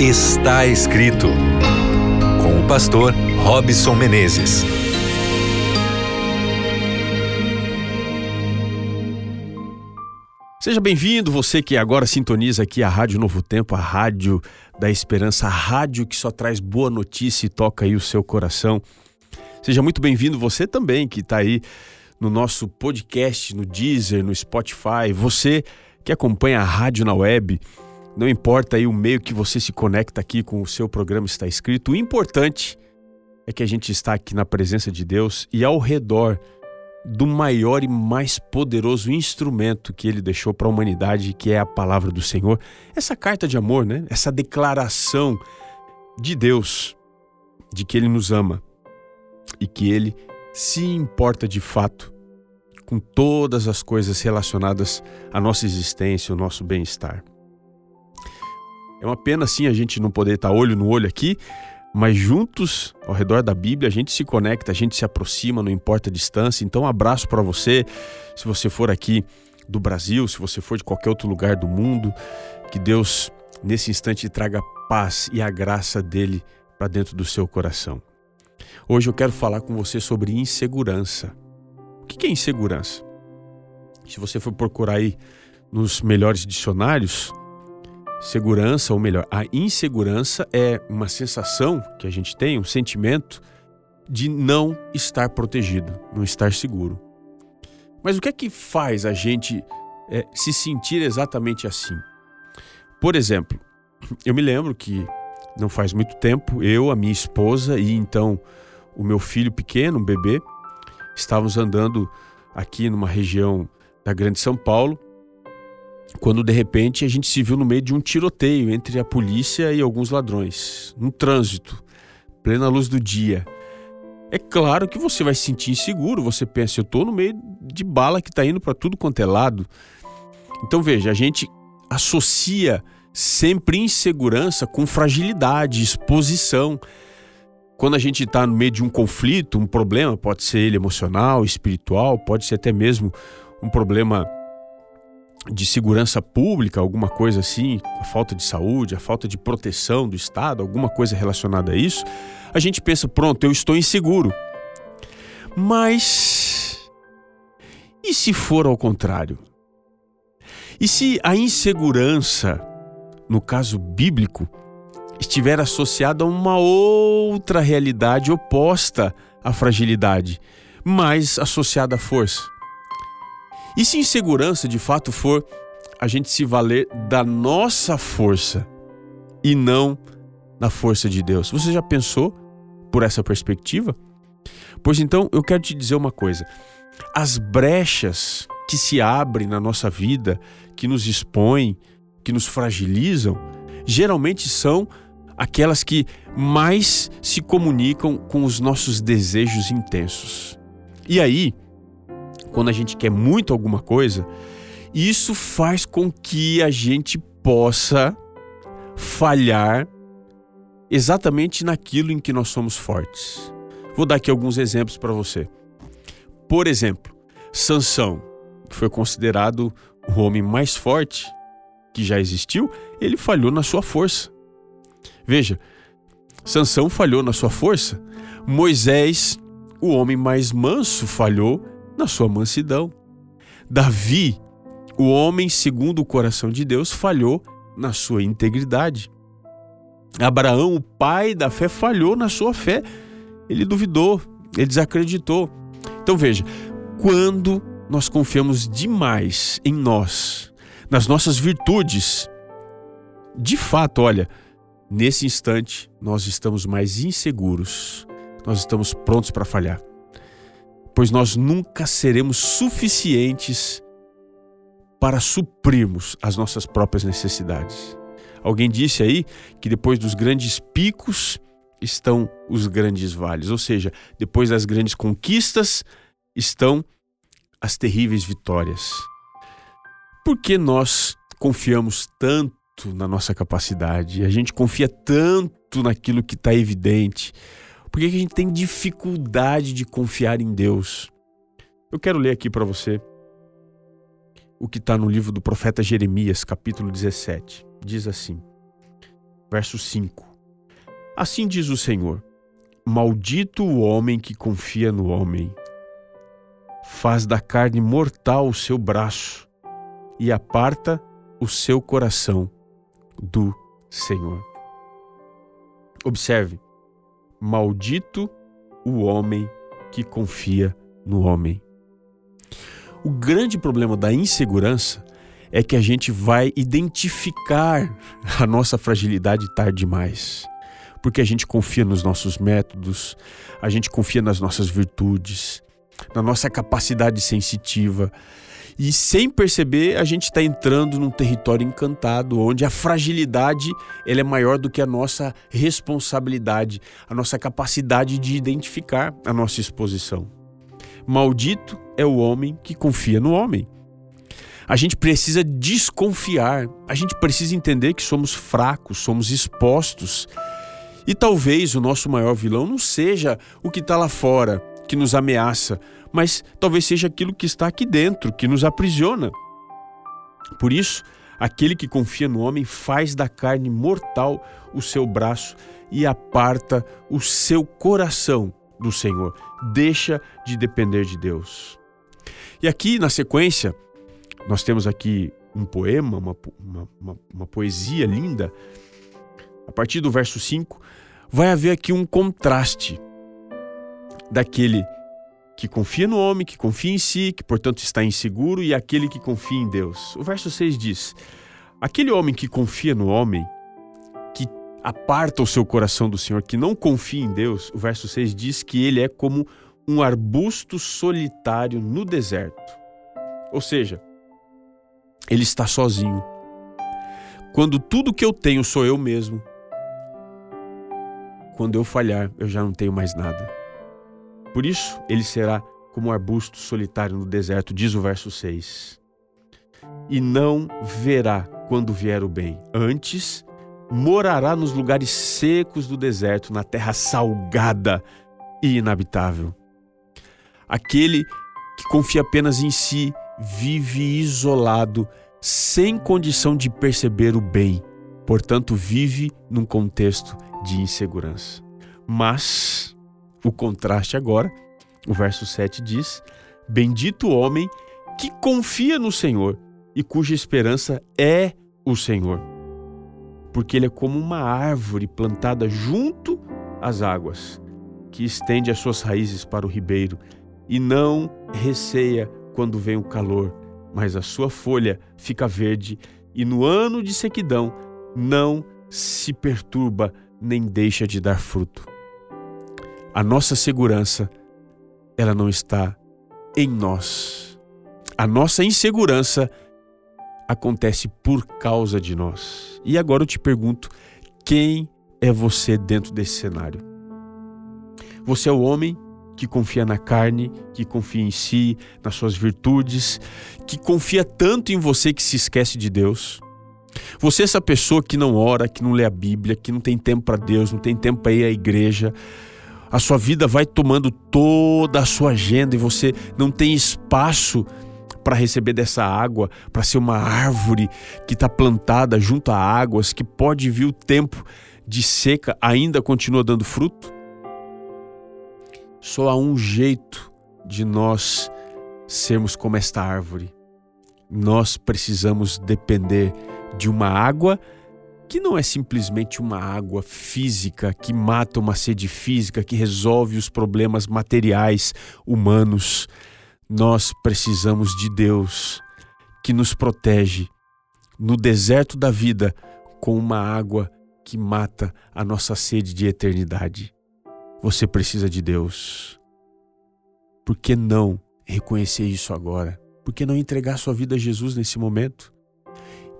Está escrito com o pastor Robson Menezes. Seja bem-vindo, você que agora sintoniza aqui a Rádio Novo Tempo, a Rádio da Esperança, a rádio que só traz boa notícia e toca aí o seu coração. Seja muito bem-vindo você também que está aí no nosso podcast, no Deezer, no Spotify, você que acompanha a rádio na web, não importa aí o meio que você se conecta aqui com o seu programa está escrito, o importante é que a gente está aqui na presença de Deus e ao redor do maior e mais poderoso instrumento que ele deixou para a humanidade, que é a palavra do Senhor. Essa carta de amor, né? Essa declaração de Deus de que ele nos ama e que ele se importa de fato com todas as coisas relacionadas à nossa existência, ao nosso bem-estar. É uma pena sim a gente não poder estar olho no olho aqui, mas juntos ao redor da Bíblia a gente se conecta, a gente se aproxima, não importa a distância. Então, um abraço para você, se você for aqui do Brasil, se você for de qualquer outro lugar do mundo, que Deus nesse instante traga paz e a graça dele para dentro do seu coração. Hoje eu quero falar com você sobre insegurança. O que é insegurança? Se você for procurar aí nos melhores dicionários, segurança, ou melhor, a insegurança é uma sensação que a gente tem, um sentimento de não estar protegido, não estar seguro. Mas o que é que faz a gente é, se sentir exatamente assim? Por exemplo, eu me lembro que não faz muito tempo, eu, a minha esposa e então o meu filho pequeno, um bebê, estávamos andando aqui numa região da Grande São Paulo, quando de repente a gente se viu no meio de um tiroteio entre a polícia e alguns ladrões, no trânsito, plena luz do dia. É claro que você vai se sentir inseguro, você pensa, eu estou no meio de bala que está indo para tudo quanto é lado. Então veja, a gente associa sempre insegurança com fragilidade, exposição. Quando a gente está no meio de um conflito, um problema, pode ser ele emocional, espiritual, pode ser até mesmo um problema de segurança pública, alguma coisa assim, a falta de saúde, a falta de proteção do Estado, alguma coisa relacionada a isso, a gente pensa, pronto, eu estou inseguro. Mas e se for ao contrário? E se a insegurança, no caso bíblico, estiver associada a uma outra realidade oposta à fragilidade, mas associada à força. E se insegurança de fato for a gente se valer da nossa força e não da força de Deus? Você já pensou por essa perspectiva? Pois então eu quero te dizer uma coisa: as brechas que se abrem na nossa vida, que nos expõem, que nos fragilizam, geralmente são aquelas que mais se comunicam com os nossos desejos intensos. E aí, quando a gente quer muito alguma coisa, isso faz com que a gente possa falhar exatamente naquilo em que nós somos fortes. Vou dar aqui alguns exemplos para você. Por exemplo, Sansão, que foi considerado o homem mais forte que já existiu, ele falhou na sua força. Veja, Sansão falhou na sua força, Moisés, o homem mais manso, falhou na sua mansidão. Davi, o homem segundo o coração de Deus, falhou na sua integridade. Abraão, o pai da fé, falhou na sua fé. Ele duvidou, ele desacreditou. Então veja, quando nós confiamos demais em nós, nas nossas virtudes, de fato, olha, Nesse instante, nós estamos mais inseguros, nós estamos prontos para falhar, pois nós nunca seremos suficientes para suprirmos as nossas próprias necessidades. Alguém disse aí que depois dos grandes picos estão os grandes vales, ou seja, depois das grandes conquistas estão as terríveis vitórias. Por que nós confiamos tanto na nossa capacidade, a gente confia tanto naquilo que está evidente. Por que a gente tem dificuldade de confiar em Deus? Eu quero ler aqui para você o que está no livro do profeta Jeremias, capítulo 17. Diz assim: verso 5. Assim diz o Senhor: Maldito o homem que confia no homem, faz da carne mortal o seu braço e aparta o seu coração do Senhor. Observe: Maldito o homem que confia no homem. O grande problema da insegurança é que a gente vai identificar a nossa fragilidade tarde demais. Porque a gente confia nos nossos métodos, a gente confia nas nossas virtudes, na nossa capacidade sensitiva. E sem perceber, a gente está entrando num território encantado, onde a fragilidade ela é maior do que a nossa responsabilidade, a nossa capacidade de identificar a nossa exposição. Maldito é o homem que confia no homem. A gente precisa desconfiar, a gente precisa entender que somos fracos, somos expostos. E talvez o nosso maior vilão não seja o que está lá fora, que nos ameaça, mas talvez seja aquilo que está aqui dentro, que nos aprisiona. Por isso, aquele que confia no homem faz da carne mortal o seu braço e aparta o seu coração do Senhor. Deixa de depender de Deus. E aqui, na sequência, nós temos aqui um poema, uma, uma, uma, uma poesia linda. A partir do verso 5, vai haver aqui um contraste daquele que confia no homem, que confia em si, que portanto está inseguro, e aquele que confia em Deus. O verso 6 diz: Aquele homem que confia no homem, que aparta o seu coração do Senhor, que não confia em Deus, o verso 6 diz que ele é como um arbusto solitário no deserto. Ou seja, ele está sozinho. Quando tudo que eu tenho sou eu mesmo, quando eu falhar, eu já não tenho mais nada. Por isso, ele será como um arbusto solitário no deserto, diz o verso 6. E não verá quando vier o bem. Antes, morará nos lugares secos do deserto, na terra salgada e inabitável. Aquele que confia apenas em si vive isolado, sem condição de perceber o bem, portanto, vive num contexto de insegurança. Mas o contraste agora, o verso 7 diz: Bendito o homem que confia no Senhor e cuja esperança é o Senhor. Porque ele é como uma árvore plantada junto às águas, que estende as suas raízes para o ribeiro e não receia quando vem o calor, mas a sua folha fica verde e no ano de sequidão não se perturba nem deixa de dar fruto. A nossa segurança, ela não está em nós. A nossa insegurança acontece por causa de nós. E agora eu te pergunto: quem é você dentro desse cenário? Você é o homem que confia na carne, que confia em si, nas suas virtudes, que confia tanto em você que se esquece de Deus. Você é essa pessoa que não ora, que não lê a Bíblia, que não tem tempo para Deus, não tem tempo para ir à igreja. A sua vida vai tomando toda a sua agenda e você não tem espaço para receber dessa água, para ser uma árvore que está plantada junto a águas, que pode vir o tempo de seca, ainda continua dando fruto? Só há um jeito de nós sermos como esta árvore. Nós precisamos depender de uma água que não é simplesmente uma água física que mata uma sede física, que resolve os problemas materiais humanos. Nós precisamos de Deus que nos protege no deserto da vida com uma água que mata a nossa sede de eternidade. Você precisa de Deus. Por que não reconhecer isso agora? Por que não entregar sua vida a Jesus nesse momento?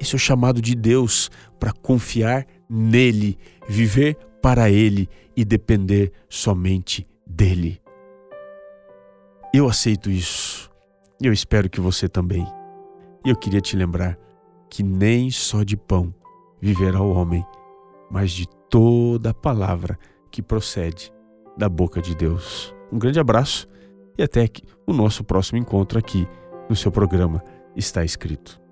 Esse é o chamado de Deus para confiar nele, viver para ele e depender somente dele. Eu aceito isso. e Eu espero que você também. E eu queria te lembrar que nem só de pão viverá o homem, mas de toda a palavra que procede da boca de Deus. Um grande abraço e até o nosso próximo encontro aqui no seu programa Está Escrito.